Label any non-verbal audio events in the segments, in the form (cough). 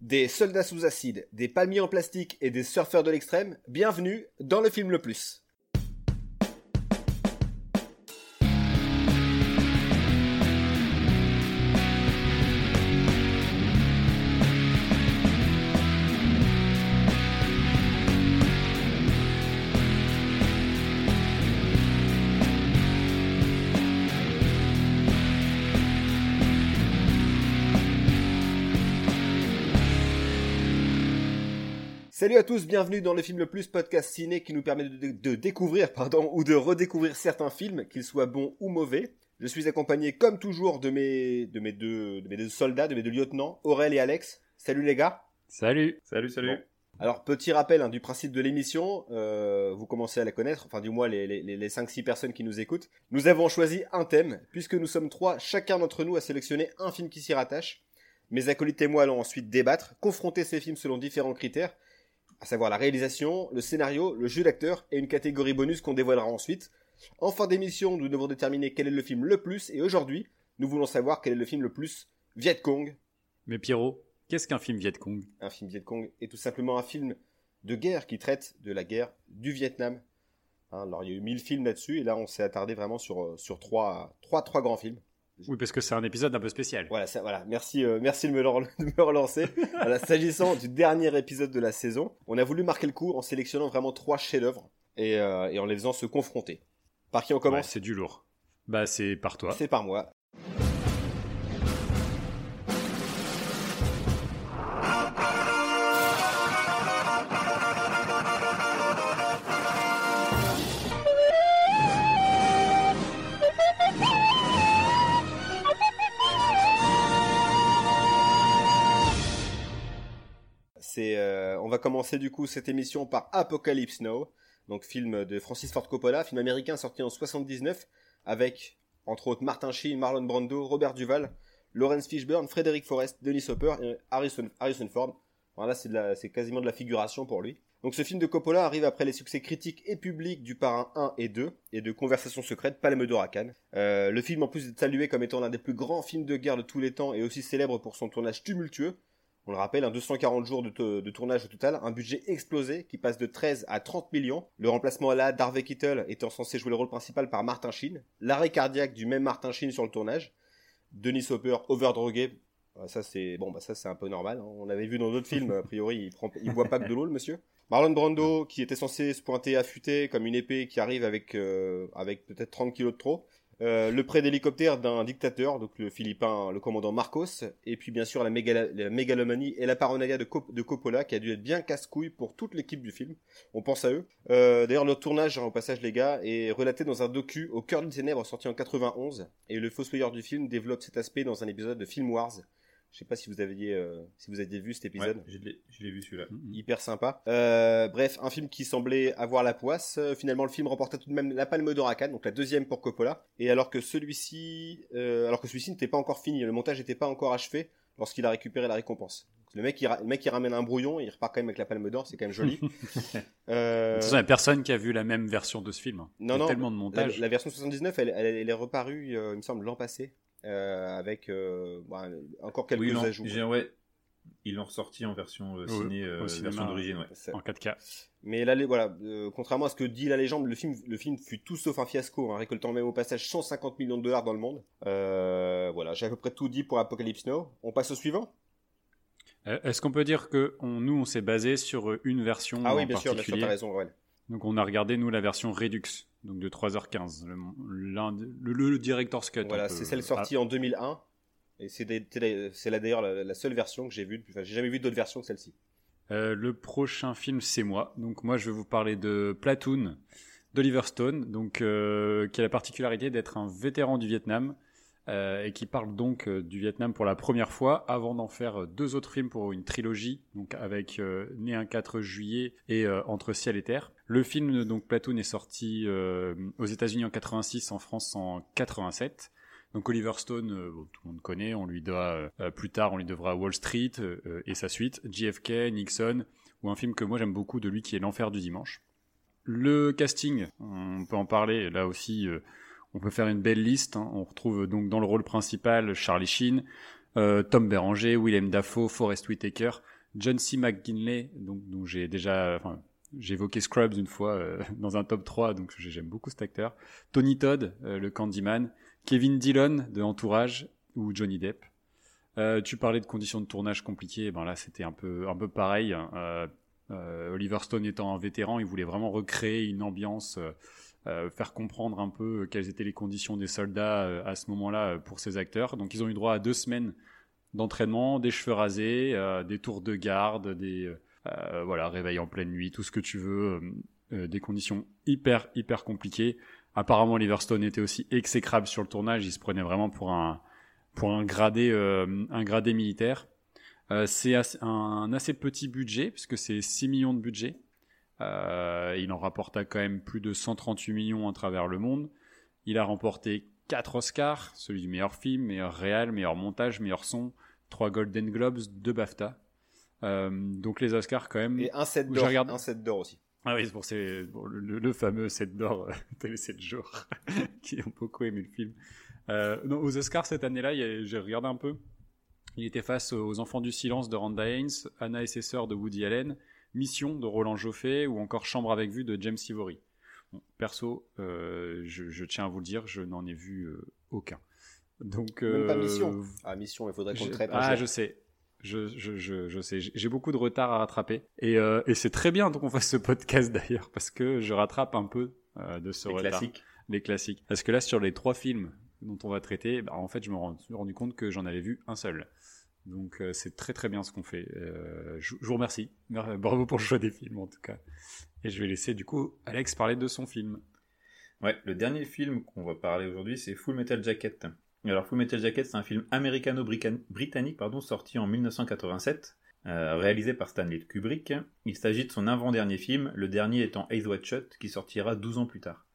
Des soldats sous acide, des palmiers en plastique et des surfeurs de l'extrême, bienvenue dans le film le plus. Salut à tous, bienvenue dans le film le plus podcast ciné qui nous permet de, découvrir pardon, ou de redécouvrir certains films, qu'ils soient bons ou mauvais. Je suis accompagné comme toujours de mes, de mes, deux, de mes deux soldats, de mes deux lieutenants, Aurel et Alex. Salut les gars. Salut. Salut, salut. Alors, petit rappel hein, du principe de l'émission, euh, vous commencez à la connaître, enfin du moins les, les, les 5-6 personnes qui nous écoutent. Nous avons choisi un thème, puisque nous sommes trois, chacun d'entre nous a sélectionné un film qui s'y rattache. Mes acolytes et moi allons ensuite débattre, confronter ces films selon différents critères, à savoir la réalisation, le scénario, le jeu d'acteur et une catégorie bonus qu'on dévoilera ensuite. En fin d'émission, nous devons déterminer quel est le film le plus, et aujourd'hui, nous voulons savoir quel est le film le plus Viet Cong. Mais Pierrot, qu'est-ce qu'un film Viet Cong? Un film Viet Cong est tout simplement un film de guerre qui traite de la guerre du Vietnam. Hein, alors il y a eu mille films là-dessus, et là on s'est attardé vraiment sur, euh, sur trois, trois, trois grands films. Oui, parce que c'est un épisode un peu spécial. Voilà, ça, voilà. Merci, euh, merci de me, (laughs) me relancer. S'agissant du dernier épisode de la saison, on a voulu marquer le coup en sélectionnant vraiment trois chefs-d'œuvre et, euh, et, en les faisant se confronter. Par qui on commence? C'est du lourd. Bah, c'est par toi. C'est par moi. Commencer du coup cette émission par Apocalypse Now, donc film de Francis Ford Coppola, film américain sorti en 79 avec entre autres Martin Sheen, Marlon Brando, Robert Duval, Lawrence Fishburne, Frédéric Forrest, Denis Hopper et Harrison, Ford. Voilà, c'est quasiment de la figuration pour lui. Donc ce film de Coppola arrive après les succès critiques et publics du Parrain 1 et 2 et de Conversations secrètes, Palme d'Or. Euh, le film en plus est salué comme étant l'un des plus grands films de guerre de tous les temps et aussi célèbre pour son tournage tumultueux, on le rappelle, un 240 jours de, tournage au total, un budget explosé qui passe de 13 à 30 millions. Le remplacement à la d'Harvey Keitel étant censé jouer le rôle principal par Martin Sheen. L'arrêt cardiaque du même Martin Sheen sur le tournage. Denis Hopper overdrogué. Ah, ça c'est bon, bah ça c'est un peu normal. Hein. On avait vu dans d'autres films. A priori, il prend, il boit pas que de l'eau, le monsieur. Marlon Brando, qui était censé se pointer affûté comme une épée qui arrive avec euh, avec peut-être 30 kilos de trop. Euh, le prêt d'hélicoptère d'un dictateur, donc le Philippin, le commandant Marcos, et puis bien sûr la, mégalomanie et la paranoïa de, Coppola qui a dû être bien casse-couille pour toute l'équipe du film. On pense à eux. Euh, d'ailleurs, le tournage, au passage les gars, est relaté dans un docu au cœur des ténèbres sorti en 91, et le fossoyeur du film développe cet aspect dans un épisode de Film Wars je sais pas si vous aviez, euh, si vous aviez vu cet épisode. je l'ai vu celui-là. Mm-hmm. Hyper sympa. Euh, bref, un film qui semblait avoir la poisse. Euh, finalement, le film remporta tout de même la Palme d'Or à Cannes, donc la deuxième pour Coppola. Et alors que celui-ci, alors que celui-ci n'était pas encore fini, le montage n'était pas encore achevé lorsqu'il a récupéré la récompense. Le mec, il le mec, il ramène un brouillon, il repart quand même avec la Palme d'Or, c'est quand même joli. (laughs) De toute façon, il n'y a personne qui a vu la même version de ce film. Non, non. Tellement de montage. La, version 79, elle, elle, est reparue, il me semble, l'an passé. Euh, avec euh, bah, encore quelques oui, ajouts. Ouais, ils l'ont ressorti en version euh, ciné, version d'origine, ouais. En 4K. Mais là, voilà, contrairement à ce que dit la légende, le film, le film fut tout sauf un fiasco, hein, récoltant même au passage 150 millions de dollars dans le monde. voilà, j'ai à peu près tout dit pour Apocalypse Now. On passe au suivant? Est-ce qu'on peut dire que on, nous, on s'est basé sur une version Ah oui, bien sûr, bien sûr, t'as raison, ouais. Donc on a regardé nous la version Redux, donc de 3h15, le, le, Director's Cut. Voilà, c'est celle sortie en 2001, et c'est d'ailleurs la, seule version que j'ai vue. Enfin, j'ai jamais vu d'autres versions que celle-ci. Euh, le prochain film, c'est moi. Donc moi, je vais vous parler de Platoon d'Oliver Stone, donc euh, qui a la particularité d'être un vétéran du Vietnam euh, et qui parle donc euh, du Vietnam pour la première fois avant d'en faire euh, deux autres films pour une trilogie, donc avec Né un 4 juillet et Entre ciel et terre. Le film donc Platoon est sorti aux États-Unis en 86, en France en 87. Donc Oliver Stone, tout le monde connaît, on lui doit plus tard, on lui devra Wall Street et sa suite, JFK, Nixon, ou un film que moi j'aime beaucoup de lui qui est L'enfer du dimanche. Le casting, on peut en parler là aussi on peut faire une belle liste. Hein. On retrouve donc dans le rôle principal Charlie Sheen, Tom Berenger, Willem Dafoe, Forrest Whitaker, John C. McGinley, donc, dont j'ai déjà, enfin, j'ai évoqué Scrubs une fois (laughs) dans un top 3, donc j'aime beaucoup cet acteur. Tony Todd, le Candyman, Kevin Dillon de Entourage ou Johnny Depp. tu parlais de conditions de tournage compliquées, ben là c'était un peu un peu pareil. Hein. Oliver Stone étant un vétéran, il voulait vraiment recréer une ambiance euh, faire comprendre un peu quelles étaient les conditions des soldats euh, à ce moment-là euh, pour ces acteurs. Donc ils ont eu droit à deux semaines d'entraînement, des cheveux rasés, des tours de garde, des voilà réveil en pleine nuit, tout ce que tu veux, des conditions hyper hyper compliquées. Apparemment, Liverstone était aussi exécrable sur le tournage. Il se prenait vraiment pour un pour un gradé un gradé militaire. c'est un assez petit budget puisque c'est 6 millions de budget. Euh, il en rapporta quand même plus de 138 millions à travers le monde. Il a remporté 4 Oscars, celui du meilleur film, meilleur réal, meilleur montage, meilleur son, 3 Golden Globes, 2 BAFTA. Euh, donc les Oscars quand même. Et un set d'or, un set d'or aussi. Ah oui, c'est pour, le, fameux set d'or (laughs) télé 7 jours (laughs) qui ont beaucoup aimé le film. Euh, aux Oscars cette année-là, j'ai regardé un peu. Il était face aux Enfants du silence de Randa Haynes, Anna et ses sœurs de Woody Allen, Mission de Roland Joffé ou encore Chambre avec vue de James Ivory. perso, euh, je, tiens à vous le dire, je n'en ai vu euh, aucun. Donc, Même pas Mission. Euh, ah, Mission, il faudrait qu'on le traite. Ah, je sais. Je, je, je, sais, j'ai beaucoup de retard à rattraper. Et, et c'est très bien qu'on fasse ce podcast d'ailleurs, parce que je rattrape un peu de ce les retard. Classiques. Les classiques. Parce que là, sur les trois films dont on va traiter, bah, en fait, je me suis rendu compte que j'en avais vu un seul. Donc euh, c'est très très bien ce qu'on fait. Euh, je, vous remercie. Bravo pour le choix des films en tout cas. Et je vais laisser du coup Alex parler de son film. Ouais, le dernier film qu'on va parler aujourd'hui c'est Full Metal Jacket. Alors Full Metal Jacket c'est un film américano-britannique sorti en 1987, euh, réalisé par Stanley Kubrick. Il s'agit de son avant-dernier film, le dernier étant Eyes Wide Shut qui sortira 12 ans plus tard,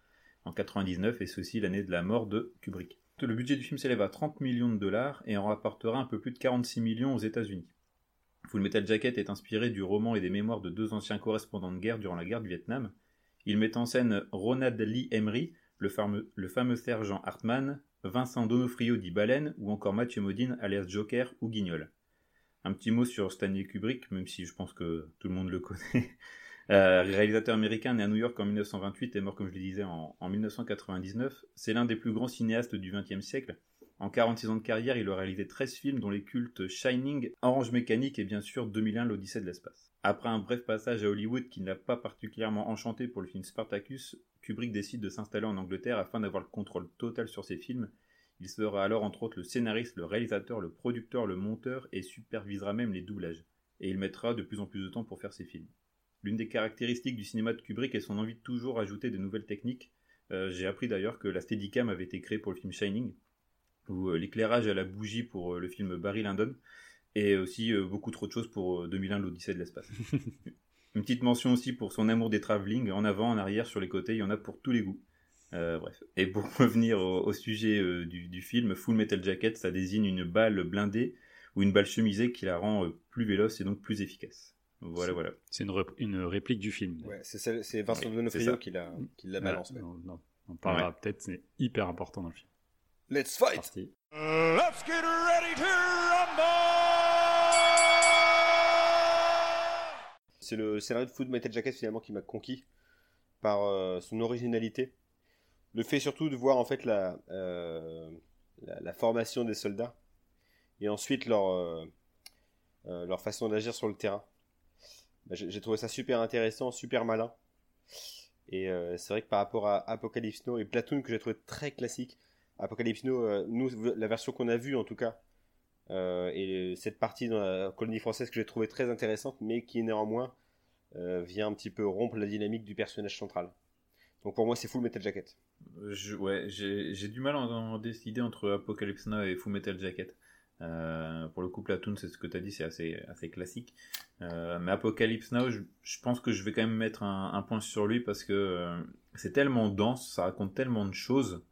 en 99 et ceci l'année de la mort de Kubrick. Le budget du film s'élève à 30 millions de dollars et en rapportera un peu plus de 46 millions aux États-Unis. Full Metal Jacket est inspiré du roman et des mémoires de deux anciens correspondants de guerre durant la guerre du Vietnam. Il met en scène Ronald Lee Emery, le fameux, sergent Hartman, Vincent Donofrio dit Baleine ou encore Mathieu Modine alias Joker ou Guignol. Un petit mot sur Stanley Kubrick, même si je pense que tout le monde le connaît. Euh, réalisateur américain né à New York en 1928 et mort, comme je le disais, en, 1999, c'est l'un des plus grands cinéastes du XXe siècle. En 46 ans de carrière, il a réalisé 13 films dont les cultes Shining, Orange Mécanique et bien sûr 2001 l'Odyssée de l'espace. Après un bref passage à Hollywood qui ne l'a pas particulièrement enchanté pour le film Spartacus, Kubrick décide de s'installer en Angleterre afin d'avoir le contrôle total sur ses films. Il sera alors entre autres le scénariste, le réalisateur, le producteur, le monteur et supervisera même les doublages. Et il mettra de plus en plus de temps pour faire ses films. L'une des caractéristiques du cinéma de Kubrick est son envie de toujours ajouter des nouvelles techniques. Euh, j'ai appris d'ailleurs que la Steadicam avait été créée pour le film Shining, ou euh, l'éclairage à la bougie pour euh, le film Barry Lyndon, et aussi beaucoup trop de choses pour 2001 l'Odyssée de l'espace. (laughs) Une petite mention aussi pour son amour des travelling, en avant, en arrière, sur les côtés, il y en a pour tous les goûts. bref. Et pour (laughs) revenir au, sujet du, du, film, Full Metal Jacket, ça désigne une balle blindée ou une balle chemisée qui la rend plus véloce et donc plus efficace. Voilà, voilà. C'est une, une, réplique du film. Ouais, c'est Vincent oui, Donofrio qui la, qui la balance. on parlera peut-être, c'est hyper important dans le film. Let's fight! let's get ready to rumble! C'est le scénario de Food Metal Jacket finalement qui m'a conquis par euh, son originalité. Le fait surtout de voir en fait la, euh, la, formation des soldats et ensuite leur, euh, leur façon d'agir sur le terrain. Bah, j'ai trouvé ça super intéressant, super malin. Et euh, c'est vrai que par rapport à Apocalypse Now et Platoon que j'ai trouvé très classique, Apocalypse Now, euh, nous, la version qu'on a vue en tout cas, euh, et cette partie dans la colonie française que j'ai trouvé très intéressante, mais qui néanmoins vient un petit peu rompre la dynamique du personnage central. Donc pour moi, c'est Full Metal Jacket. ouais, j'ai du mal à en décider entre Apocalypse Now et Full Metal Jacket. Euh, pour le coup, Platoon, c'est ce que tu as dit, c'est assez, classique. Euh, mais Apocalypse Now, je, pense que je vais quand même mettre un, point sur lui parce que euh, c'est tellement dense, ça raconte tellement de choses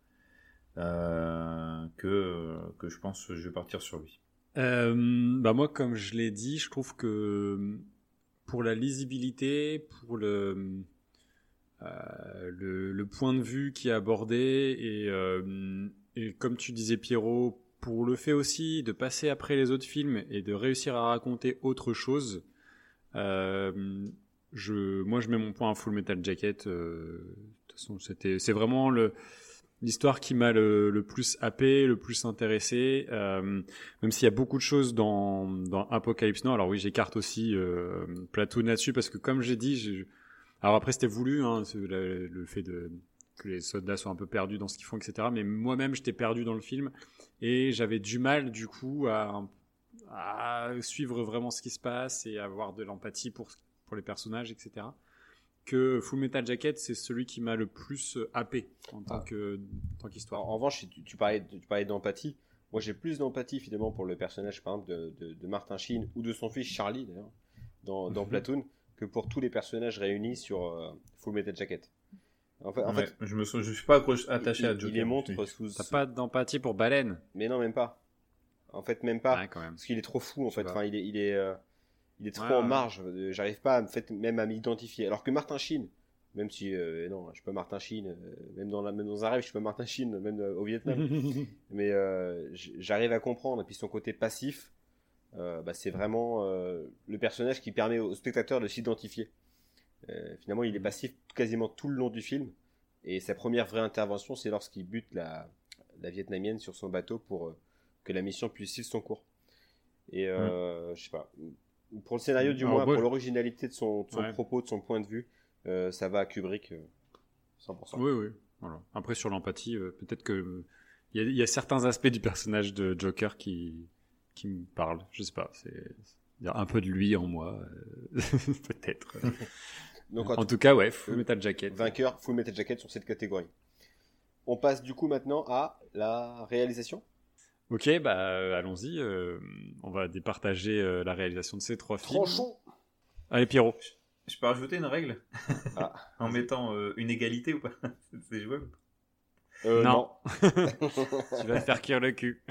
que, je pense que je vais partir sur lui. bah moi, comme je l'ai dit, je trouve que pour la lisibilité, pour le, point de vue qui est abordé et comme tu disais Pierrot, pour le fait aussi de passer après les autres films et de réussir à raconter autre chose, euh, je, moi je mets mon point à Full Metal Jacket. Euh, de toute façon, c'était, c'est vraiment le, l'histoire qui m'a le, le, plus happé, le plus intéressé. Euh, même s'il y a beaucoup de choses dans, dans Apocalypse Now. Alors oui, j'écarte aussi euh, Platoon là-dessus parce que comme j'ai dit, j'ai... alors après c'était voulu, hein, le, le, fait de que les soldats soient un peu perdus dans ce qu'ils font, etc. Mais moi-même, j'étais perdu dans le film et j'avais du mal, du coup, à, à, suivre vraiment ce qui se passe et avoir de l'empathie pour, pour les personnages, etc. Que Full Metal Jacket, c'est celui qui m'a le plus happé en tant ah. que tant qu'histoire. En, revanche, tu, tu parlais, tu parlais d'empathie. Moi, j'ai plus d'empathie finalement pour le personnage, par exemple, de, de, de Martin Sheen ou de son fils Charlie, d'ailleurs, dans, dans mhm. Platoon, que pour tous les personnages réunis sur euh, Full Metal Jacket. En fait, en fait je me je suis pas attaché à Joker. Il les montre sous. T'as pas d'empathie pour Baleine Mais non, même pas. En fait, même pas. Parce qu'il est trop fou, en fait. Enfin, il est, il est, euh, il est trop en marge. Euh, j'arrive pas, en fait, même à m'identifier. Alors que Martin Sheen, même si, euh, non, je suis pas Martin Sheen, même dans la, même dans un rêve, je suis pas Martin Sheen, même au Vietnam. (laughs) Mais j'arrive à comprendre. Et puis son côté passif, bah, c'est vraiment le personnage qui permet au spectateur de s'identifier. Euh, finalement, il est passif quasiment tout le long du film. Et sa première vraie intervention, c'est lorsqu'il bute la, la, vietnamienne sur son bateau pour euh, que la mission puisse suivre son cours. Et euh, je sais pas, pour le scénario du moins, pour l'originalité de son, son propos, de son point de vue, ça va à Kubrick 100%. Oui, oui. Voilà. Après, sur l'empathie, peut-être que il y, y, a certains aspects du personnage de Joker qui, qui me parlent. Je sais pas. C'est un peu de lui en moi, (laughs) peut-être. En, tout cas, ouais, Full Metal Jacket. Vainqueur, Full Metal Jacket sur cette catégorie. On passe du coup maintenant à la réalisation. Ok, bah euh, allons-y. Euh, on va départager euh, la réalisation de ces trois films. Tranchons Allez, Pierrot. Je peux rajouter une règle? Ah. (laughs) En mettant une égalité ou pas? (laughs) C'est jouable? Non. non. (laughs) tu vas te faire cuire le cul.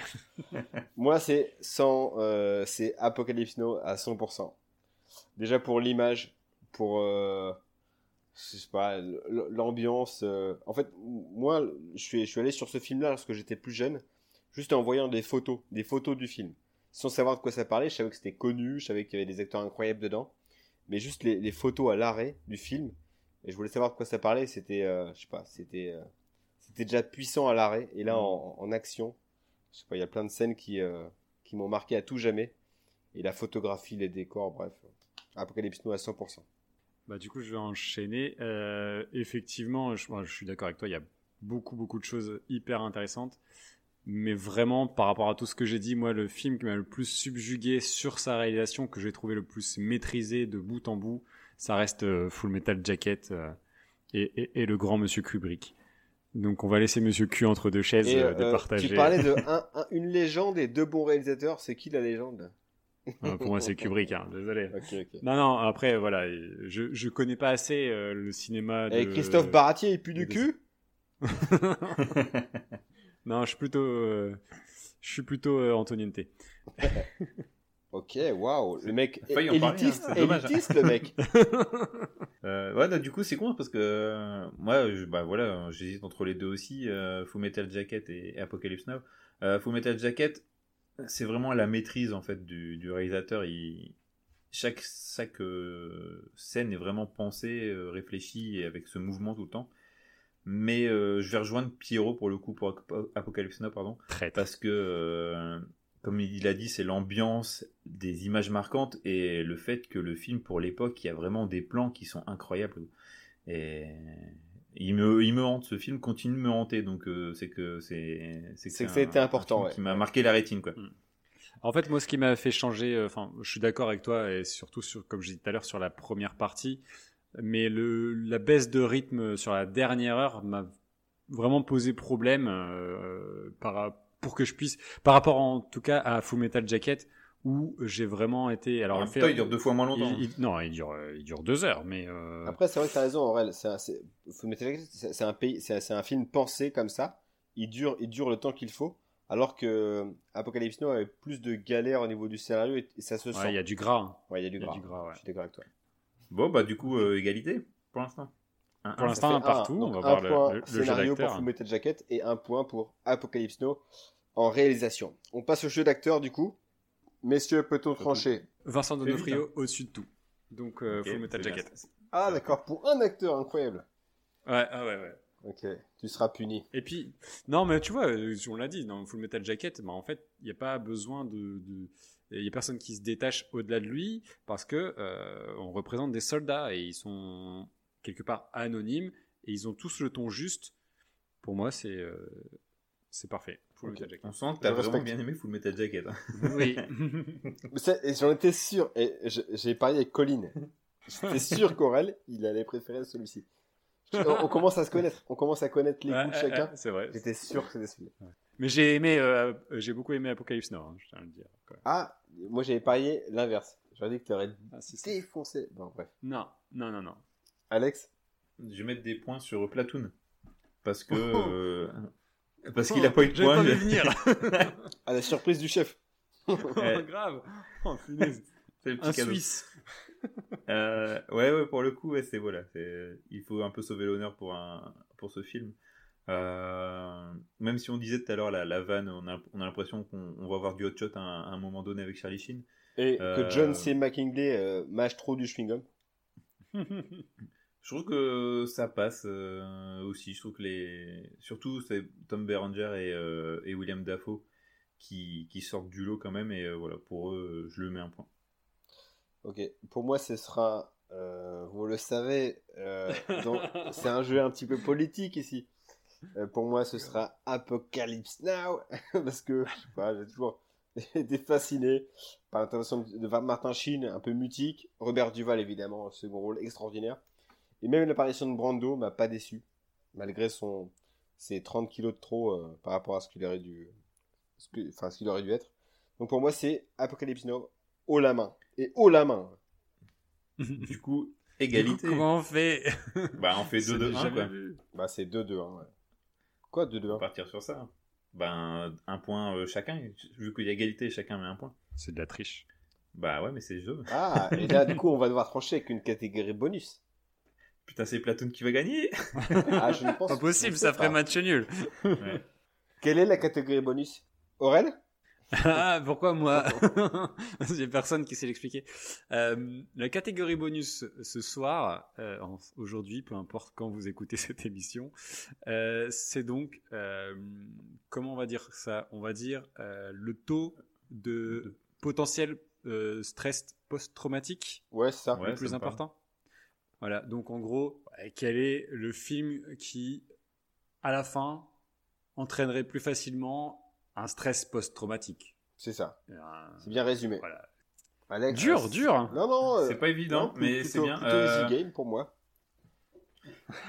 Moi, c'est 100, c'est Apocalypse Now à 100%. Déjà pour l'image, pour euh, je sais pas l'ambiance euh, en fait moi je suis je suis allé sur ce film là lorsque j'étais plus jeune juste en voyant des photos des photos du film. Sans savoir de quoi ça parlait je savais que c'était connu je savais qu'il y avait des acteurs incroyables dedans. Mais juste les, les photos à l'arrêt du film et je voulais savoir de quoi ça parlait c'était euh, je sais pas c'était c'était déjà puissant à l'arrêt et là en, en, action je sais pas il y a plein de scènes qui qui m'ont marqué à tout jamais et la photographie les décors bref Apocalypse Now à 100% bah, du coup, je vais enchaîner. Euh, effectivement, je, je suis d'accord avec toi, il y a beaucoup, beaucoup de choses hyper intéressantes. Mais vraiment, par rapport à tout ce que j'ai dit, moi, le film qui m'a le plus subjugué sur sa réalisation, que j'ai trouvé le plus maîtrisé de bout en bout, ça reste euh, Full Metal Jacket euh, et, et, et, le grand Monsieur Kubrick. Donc on va laisser Monsieur Q entre deux chaises et, de partager. Tu parlais de (laughs) un, une légende et deux bons réalisateurs. C'est qui la légende? (laughs) pour moi, c'est Kubrick, hein, désolé. Non, non, après, voilà, je, je connais pas assez euh, le cinéma de... Et Christophe Baratier, il pue du cul (laughs) Non, je suis plutôt, euh, je suis plutôt euh, Antoniente. (laughs) ok, waouh, le mec élitiste, hein, élitiste le mec. euh, ouais, du coup, c'est con parce que moi, je, bah voilà, j'hésite entre les deux aussi, Full Metal Jacket et, et Apocalypse Now. Full Metal Jacket, c'est vraiment la maîtrise en fait du, réalisateur. Il, chaque chaque euh, scène est vraiment pensée, euh, réfléchie et avec ce mouvement tout le temps. Mais euh, je vais rejoindre Pierrot pour le coup pour Apocalypse Now, pardon, parce que comme il a dit, c'est l'ambiance, des images marquantes et le fait que le film pour l'époque, il y a vraiment des plans qui sont incroyables. Et il me, il me hante, ce film continue de me hanter, donc euh, c'est que c'est c'est que c'était important, qui m'a marqué la rétine quoi. Mm. En fait, moi, ce qui m'a fait changer, euh, enfin, je suis d'accord avec toi et surtout sur, comme je disais tout à l'heure, sur la première partie, mais le la baisse de rythme sur la dernière heure m'a vraiment posé problème euh, par pour que je puisse, par rapport en tout cas à Full Metal Jacket où j'ai vraiment été. Alors, le il dure deux fois moins longtemps. Il, non, il dure, il dure deux heures, mais. Euh... Après, c'est vrai que t'as raison, Aurel. C'est un, c'est un pays, c'est un film pensé comme ça. Il dure, il dure le temps qu'il faut. Alors que Apocalypse Now avait plus de galères au niveau du scénario et, ça se sent. Il y a du gras. Ouais, il y a du gras. Du gras ouais. Je suis d'accord avec toi. Bon, bah, du coup, euh, égalité pour l'instant. pour l'instant, un partout. on va voir point le, le, scénario pour Full Metal Jacket et un point pour Apocalypse Now. en réalisation. On passe au jeu d'acteur du coup. Messieurs, peut-on trancher Vincent Donofrio vite, au-dessus de tout. Donc, euh, Ok, Full Metal c'est bien. Jacket. Ah d'accord, pour un acteur incroyable. Ouais, ah ouais, ouais. Ok, tu seras puni. Et puis, non, mais tu vois, euh, on l'a dit, dans Full Metal Jacket, bah, en fait, il n'y a pas besoin de. de- Il n'y a personne qui se détache au-delà de lui parce que euh, on représente des soldats et ils sont quelque part anonymes et ils ont tous le ton juste. Pour moi, c'est euh, c'est parfait. Full Ok. Metal Jacket. On sent que t'as vraiment respecte. bien aimé Full Metal Jacket. hein. Oui. (laughs) (laughs) Et J'en étais sûr, et j'ai parié avec Colline. J'étais sûr qu'Aurel, il allait préférer celui-ci. On, on commence à se connaître, on commence à connaître les Ouais, goûts de chacun. ouais, c'est vrai. J'étais sûr que c'était celui-là. Mais j'ai aimé, euh, j'ai beaucoup aimé Apocalypse Now, hein, je tiens à le dire. quoi. Ah, moi j'avais parié l'inverse. J'aurais dit que tu aurais Ah, défoncé. Bon, bref. Non, non, non, non. Alex? Je vais mettre des points sur Platoon. Parce que. Oh. euh, Parce qu'il a pas eu de points. pas vu venir. (laughs) À la surprise du chef. (laughs) Ouais. (laughs) grave. Oh, punaise. C'est le petit Un cadeau. Suisse. Euh, ouais, ouais, pour le coup, ouais, c'est voilà, c'est- il faut un peu sauver l'honneur pour un pour ce film. Euh, même si on disait tout à l'heure la, la vanne, on a, on a l'impression qu'on on va avoir du hot shot à un, à un moment donné avec Charlie Sheen. Et Euh, que John C. McKinley euh, mâche trop du chewing-gum. Je trouve que ça passe euh, aussi. Je trouve que les, surtout c'est Tom Berenger et, euh, et William Dafoe qui, qui sortent du lot quand même. Et euh, voilà, pour eux, je le mets un point. Ok, pour moi ce sera, vous le savez, (laughs) c'est un jeu un petit peu politique ici. Pour moi ce sera Apocalypse Now, (laughs) parce que je sais pas, j'ai toujours (laughs) été fasciné par l'intervention de de Martin Sheen, un peu mutique, Robert Duval évidemment, second rôle extraordinaire, et même l'apparition de Brando m'a pas déçu, malgré son ses 30 kilos de trop euh, par rapport à ce qu'il aurait dû, ce que- enfin ce qu'il aurait dû être. Donc pour moi c'est Apocalypse Now haut la main et haut la main. (laughs) Du coup, égalité. Comment on fait? (laughs) Bah, on fait C'est 2-2-1 jamais quoi. vu. Bah, c'est 2-2. Hein, ouais. Quoi, On 2-2 va partir sur ça. Ben, un point euh, chacun. Vu qu'il y a égalité, chacun met un point. C'est de la triche. Bah ouais, mais c'est le jeu. Ah, et là, du coup, on va devoir trancher avec une catégorie bonus. Putain, c'est Platoon qui va gagner (laughs) Ah, je ne pense Pas possible, ça ferait match nul. Ouais. Quelle est la catégorie bonus? Aurel? (laughs) Ah, pourquoi moi? (laughs) J'ai personne qui sait l'expliquer. Euh, la catégorie bonus ce soir, euh, aujourd'hui, peu importe quand vous écoutez cette émission, euh, c'est donc, euh, comment on va dire ça? On va dire euh, le taux de potentiel euh, stress post-traumatique Ouais, c'est ça. Ouais. le plus important? Voilà, donc en gros, euh, quel est le film qui, à la fin, entraînerait plus facilement un stress post-traumatique C'est ça. Euh, C'est bien résumé. Voilà. Alex, Dur, euh, dur. Non, non. euh, C'est pas évident, non, mais c'est bien. Plutôt Euh, easy game pour moi.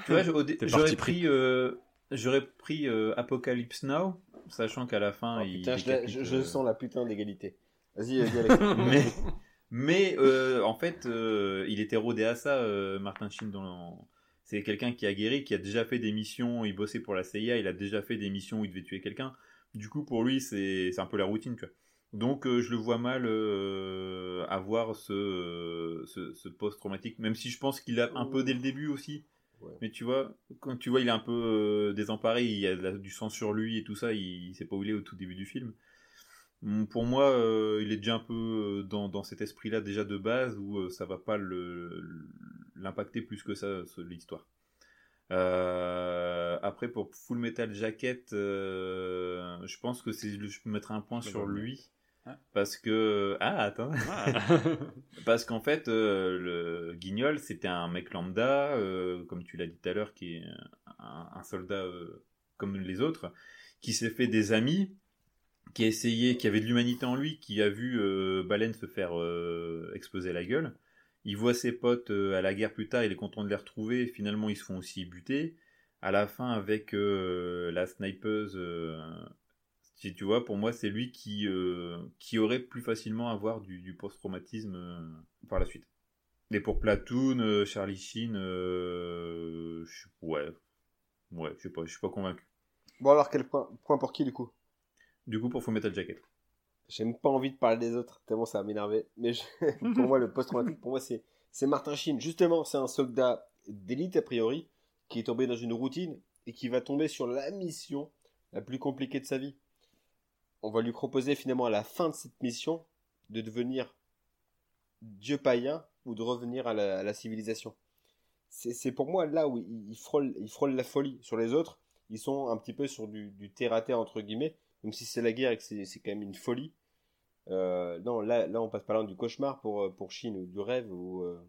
Tu vois, j'aurais pris, euh, j'aurais pris euh, Apocalypse Now, sachant qu'à la fin, Oh, il. putain, je, sens la putain d'égalité. Vas-y, vas-y, Alex. (laughs) mais mais euh, en fait, euh, il était rodé à ça, euh, Martin Sheen. Dans... C'est quelqu'un qui a guéri, qui a déjà fait des missions. Il bossait pour la CIA, il a déjà fait des missions où il devait tuer quelqu'un. Du coup, pour lui, c'est un peu la routine, tu vois. Donc, je le vois mal avoir ce, ce, ce post-traumatique, même si je pense qu'il a un peu dès le début aussi. Ouais. Mais tu vois, quand tu vois, il est un peu désemparé, il y a la- du sang sur lui et tout ça, il, il sait pas où il est au tout début du film. Hum, Pour moi, euh, il est déjà un peu euh, dans, dans cet esprit-là déjà de base où euh, ça va pas l'impacter plus que ça, l'histoire. Euh, après, pour Full Metal Jacket, je pense que je mettre un point Bah, sur bah, lui. Ah. Parce que... Ah, attends. (laughs) Parce qu'en fait, le Guignol, c'était un mec lambda, comme tu l'as dit tout à l'heure, qui est un, un soldat comme les autres, qui s'est fait des amis, qui a qui avait de l'humanité en lui, qui a vu euh, Baleine se faire euh, exploser la gueule. Il voit ses potes euh, à la guerre plus tard, il est content de les retrouver, finalement ils se font aussi buter. À la fin, avec euh, la snipeuse, euh, si tu vois, pour moi, c'est lui qui, qui aurait plus facilement à avoir du, post-traumatisme par la suite. Et pour Platoon, Charlie Sheen, ouais, ouais, je je suis pas convaincu. Bon, alors, quel point pour qui, du coup? Du coup, pour Full Metal Jacket. J'ai même pas envie de parler des autres, tellement ça va m'énerver. Mais je- (laughs) pour moi, le post-traumatique, pour moi, c'est, c'est Martin Sheen. Justement, c'est un soldat d'élite, a priori, qui est tombé dans une routine et qui va tomber sur la mission la plus compliquée de sa vie. on va lui proposer finalement à la fin de cette mission de devenir dieu païen ou de revenir à la, civilisation. C'est pour moi là où il, frôle, il frôle la folie. Sur les autres, ils sont un petit peu sur du, du terre à terre entre guillemets, même si c'est la guerre et que c'est quand même une folie. Euh, non, là, là, on passe pas loin du cauchemar pour, pour Chine ou du rêve ou, euh,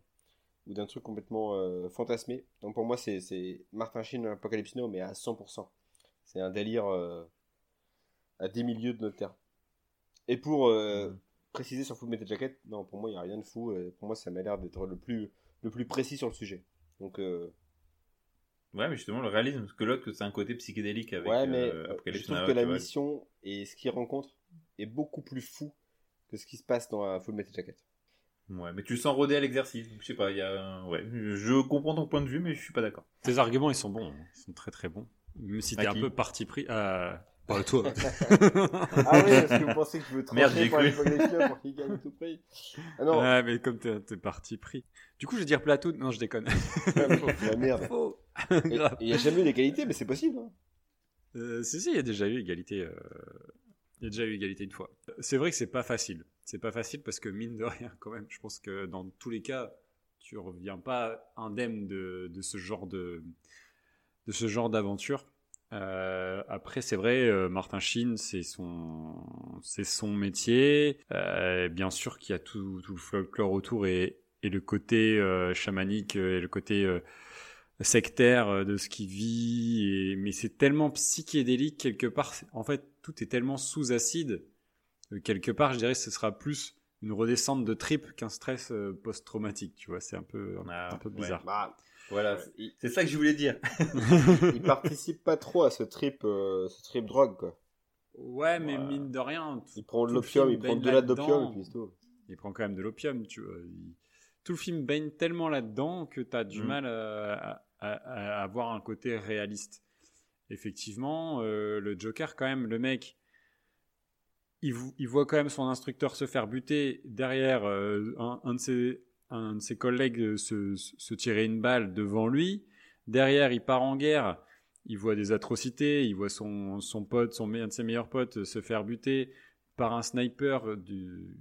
ou d'un truc complètement euh, fantasmé. Donc pour moi, c'est Martin Sheen Apocalypse Now, mais à 100%. C'est un délire à des milieux de notre terre. Et pour mm. préciser sur Full Metal Jacket, non, pour moi, il n'y a rien de fou. pour moi, ça m'a l'air d'être le plus, le plus précis sur le sujet. Donc. Ouais, mais justement, le réalisme, parce que l'autre, c'est un côté psychédélique avec ouais, mais Je trouve que la mission et ce qu'il rencontre est beaucoup plus fou que ce qui se passe dans Full Metal Jacket. Ouais, mais tu sens rodé à l'exercice. Je sais pas, il y a. Ouais, je comprends ton point de vue, mais je suis pas d'accord. Tes arguments, ils sont bons. Hein. Ils sont très très bons. Même si t'es un peu parti pris. Euh... (laughs) Pas toi. ah oui, parce que vous pensez que je veux (laughs) trancher pour les pour qu'il gagne tout prix. Ah non. Ouais, mais comme t'es, t'es parti pris. Du coup, je vais dire plateau. Non, je déconne. (laughs) la merde. (laughs) Il y a jamais eu d'égalité, mais c'est possible. Hein. Euh, si, si, il y a déjà eu égalité. Euh... Il y a déjà eu égalité une fois. C'est vrai que c'est pas facile. C'est pas facile parce que mine de rien, quand même, je pense que dans tous les cas, tu reviens pas indemne de, de ce genre de, de ce genre d'aventure. Euh, après, c'est vrai, euh, Martin Sheen, c'est son, c'est son métier. Euh, bien sûr qu'il y a tout, tout, le folklore autour et, et le côté euh, chamanique et le côté euh, sectaire de ce qu'il vit. Et, mais c'est tellement psychédélique quelque part. En fait, tout est tellement sous acide. Euh, quelque part, je dirais, ce sera plus une redescente de trip qu'un stress euh, post-traumatique. Tu vois, c'est un peu, un, ah, peu bizarre. Bah, voilà, c'est ça que je voulais dire. (laughs) il participe pas trop à ce trip, euh, ce trip drogue, quoi. Ouais, mais mine de rien. Il prend de l'opium, il prend de la d'opium, et puis tout. Il prend quand même de l'opium, tu vois. Tout le film baigne tellement là-dedans que tu as du mm. mal à, à, avoir un côté réaliste effectivement, euh, le Joker, quand même, le mec, il, il, voit quand même son instructeur se faire buter derrière euh, un, de ses, un, de ses, collègues euh, se, se, tirer une balle devant lui. Derrière, il part en guerre. Il voit des atrocités. Il voit son, son pote, son, un de ses meilleurs potes, se faire buter par un sniper du,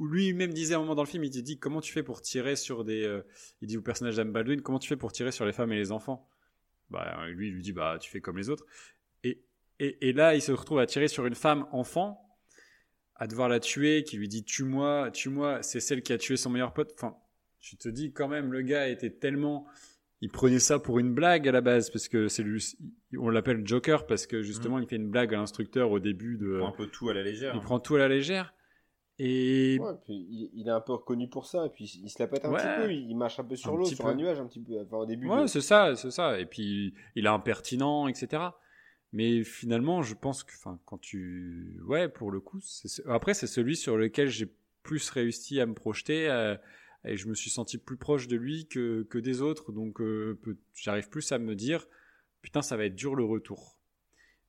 lui-même disait à un moment dans le film, il dit comment tu fais pour tirer sur des, il dit au personnage d'Am Baldwin, comment tu fais pour tirer sur les femmes et les enfants? Bah, lui, il lui dit, bah, tu fais comme les autres. Et, et, et, là, il se retrouve à tirer sur une femme enfant, à devoir la tuer, qui lui dit, tue-moi, tue-moi, c'est celle qui a tué son meilleur pote. Enfin, je te dis, quand même, le gars était tellement, il prenait ça pour une blague à la base, parce que c'est lui, on l'appelle Joker, parce que justement, mmh. il fait une blague à l'instructeur au début de. Il prend un peu tout à la légère. Il prend tout à la légère. Et puis il, est un peu reconnu pour ça, et puis il se la pète un petit peu, il marche un peu sur l'eau, sur un nuage un petit peu, enfin, au début. Ouais, c'est ça, c'est ça. Et puis il est impertinent, etc. Mais finalement, je pense que, enfin, quand tu, ouais, pour le coup, après c'est celui sur lequel j'ai plus réussi à me projeter, euh, et je me suis senti plus proche de lui que, que des autres, donc euh, j'arrive plus à me dire, putain, ça va être dur le retour.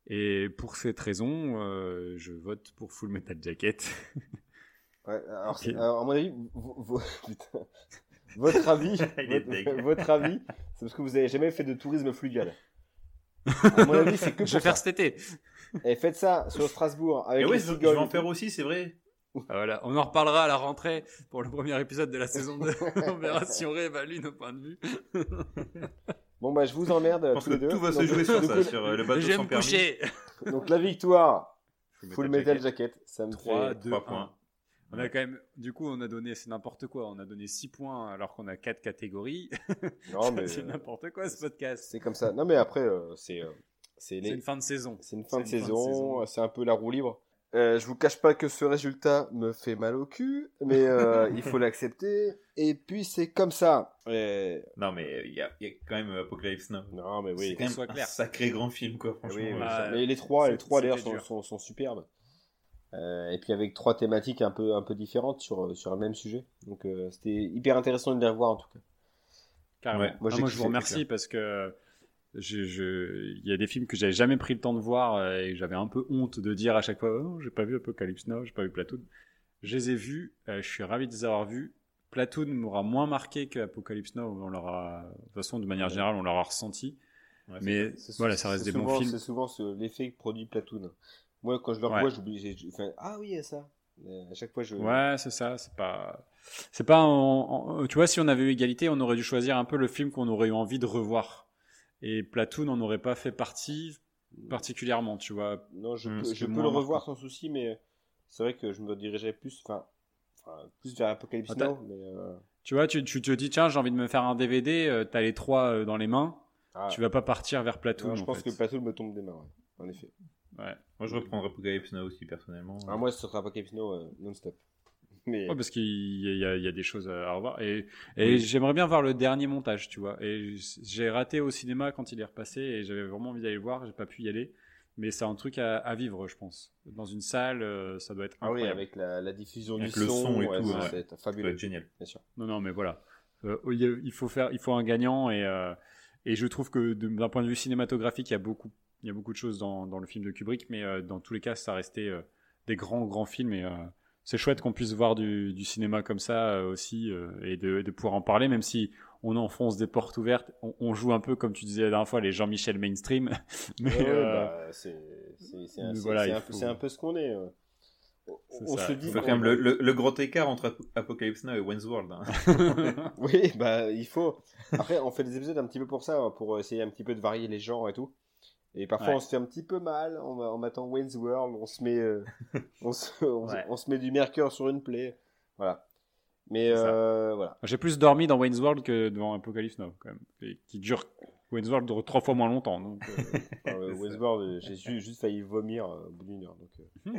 Et pour cette raison, euh, je vote pour Full Metal Jacket. (laughs) alors, à mon avis, (laughs) votre avis, (laughs) (laughs) votre, avis, c'est parce que vous avez jamais fait de tourisme fluvial. À mon avis, c'est que Je vais faire cet été. Et faites ça sur Strasbourg avec oui, je vais en faire aussi, c'est vrai. Ah, voilà, on en reparlera à la rentrée pour le premier épisode de la saison 2. on verra si on réévalue nos points de vue. bon bah je vous emmerde tous les deux. Tout va se jouer sur ça, sur euh, le bateau sans permis. Donc la victoire, Full, Metal, Jacket. ça me 3, fait 3 points. On a quand même, du coup, on a donné, c'est n'importe quoi. On a donné 6 points alors qu'on a 4 catégories. Non, (laughs) mais. c'est n'importe quoi ce podcast. C'est comme ça. Non, mais après, euh, c'est. Euh, c'est une fin de saison. C'est une fin de saison. C'est un peu la roue libre. Euh, je vous cache pas que ce résultat me fait mal au cul, mais euh, (laughs) il faut l'accepter. Et puis c'est comme ça. Non mais il y a, y a, quand même Apocalypse Now. Non mais oui. C'est quand même un sacré grand film quoi. Franchement. Oui, ah, mais les trois, les trois d'ailleurs sont, sont, sont, superbes. Euh, et puis avec trois thématiques un peu un peu différentes sur sur le même sujet. Donc euh, c'était hyper intéressant de les revoir en tout cas. Carrément. Moi, ah, moi je vous remercie parce que je, je, il y a des films que j'avais jamais pris le temps de voir euh, et j'avais un peu honte de dire à chaque fois, oh, j'ai pas vu Apocalypse Now, j'ai pas vu Platoon. Je les ai vus, je suis ravi de les avoir vus. Platoon m'aura moins marqué qu'Apocalypse Now, on l'aura, de toute façon, de manière générale, on l'aura ressenti. mais voilà, ça reste des bons films. C'est souvent l'effet que produit Platoon. Moi, quand je le Ouais. revois, j'oublie. enfin, ah oui, il y a ça. Euh, À chaque fois, je. Ouais, c'est ça. C'est pas, c'est pas. en- en- tu vois, si on avait eu égalité, on aurait dû choisir un peu le film qu'on aurait eu envie de revoir. Et Platoon n'en aurait pas fait partie particulièrement, tu vois. Non, je Hmm, peux, je le revoir sans souci, mais c'est vrai que je me dirigerais plus, enfin, plus vers Apocalypse Ah, Now. Mais, euh, Tu vois, tu, tu te dis tiens, j'ai envie de me faire un DVD. euh, T'as les trois euh, dans les mains. ah, Tu vas pas partir vers Platoon. non, je en pense fait. que Platoon me tombe des mains, ouais, en effet. Ouais. Moi, je reprendrai Apocalypse Now aussi, personnellement. Ah, moi, ce sera Apocalypse Now euh, non-stop. (laughs) Mais Ouais, parce qu'il y, a- y des choses à revoir. Et, et Oui. j'aimerais bien voir le dernier montage, tu vois. Et j'ai raté au cinéma quand il est repassé et j'avais vraiment envie d'aller le voir. J'ai pas pu y aller. Mais c'est un truc à, à vivre, je pense. Dans une salle, euh, ça doit être ah oui, incroyable. avec la, la diffusion Avec du le son, son et ouais, tout, ça, ouais. être Ça doit fabuleux, être génial. bien sûr. Non, non, mais voilà. Euh, il faut faire, il faut un gagnant et euh, et je trouve que d'un point de vue cinématographique, il y a beaucoup, il y a beaucoup de choses dans, dans le film de Kubrick, mais euh, dans tous les cas, ça restait euh, des grands, grands films et euh, c'est chouette qu'on puisse voir du, du cinéma comme ça euh, aussi euh, et de, de pouvoir en parler, même si on enfonce des portes ouvertes, on, on joue un peu comme tu disais la dernière fois les Jean-Michel mainstream, (laughs) mais Ouais, bah, c'est un, mais c'est- voilà, c'est il un, faut- c'est un peu ce qu'on est. On ça. se dit. quand même le, le, le grand écart entre Ap- Apocalypse Now et Wayne's World. hein. (laughs) Oui, bah il faut. Après, on fait des épisodes un petit peu pour ça, hein, pour essayer un petit peu de varier les genres et tout. Et parfois, Ouais. on se fait un petit peu mal en, en mettant Wayne's World. On se met, euh, (laughs) on, se, on, se- Ouais. on se met du mercure sur une plaie. Voilà. Mais euh, voilà. J'ai plus dormi dans Wayne's World que dans Apocalypse Now, quand même, et qui dure Wayne's World dure trois fois moins longtemps. Donc, euh, (laughs) euh, Wayne's World, j'ai ju- juste failli vomir euh, au bout d'une heure. (laughs) euh.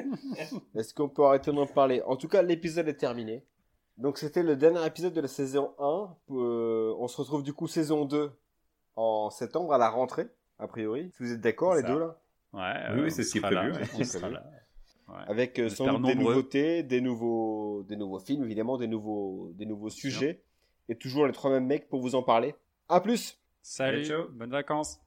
Est-ce qu'on peut arrêter d'en parler? En tout cas, l'épisode est terminé. Donc c'était le dernier épisode de la saison 1. Euh, on se retrouve du coup saison 2 en septembre à la rentrée, a priori. Si vous êtes d'accord les Ça. deux là Ouais, Oui, euh, oui, c'est ce qui est prévu, ouais. Avec euh, sans doute des nouveautés, des nouveaux, des nouveaux films, évidemment, des nouveaux, des nouveaux sujets. Et toujours les trois mêmes mecs pour vous en parler. À plus Salut, Ciao. bonnes vacances.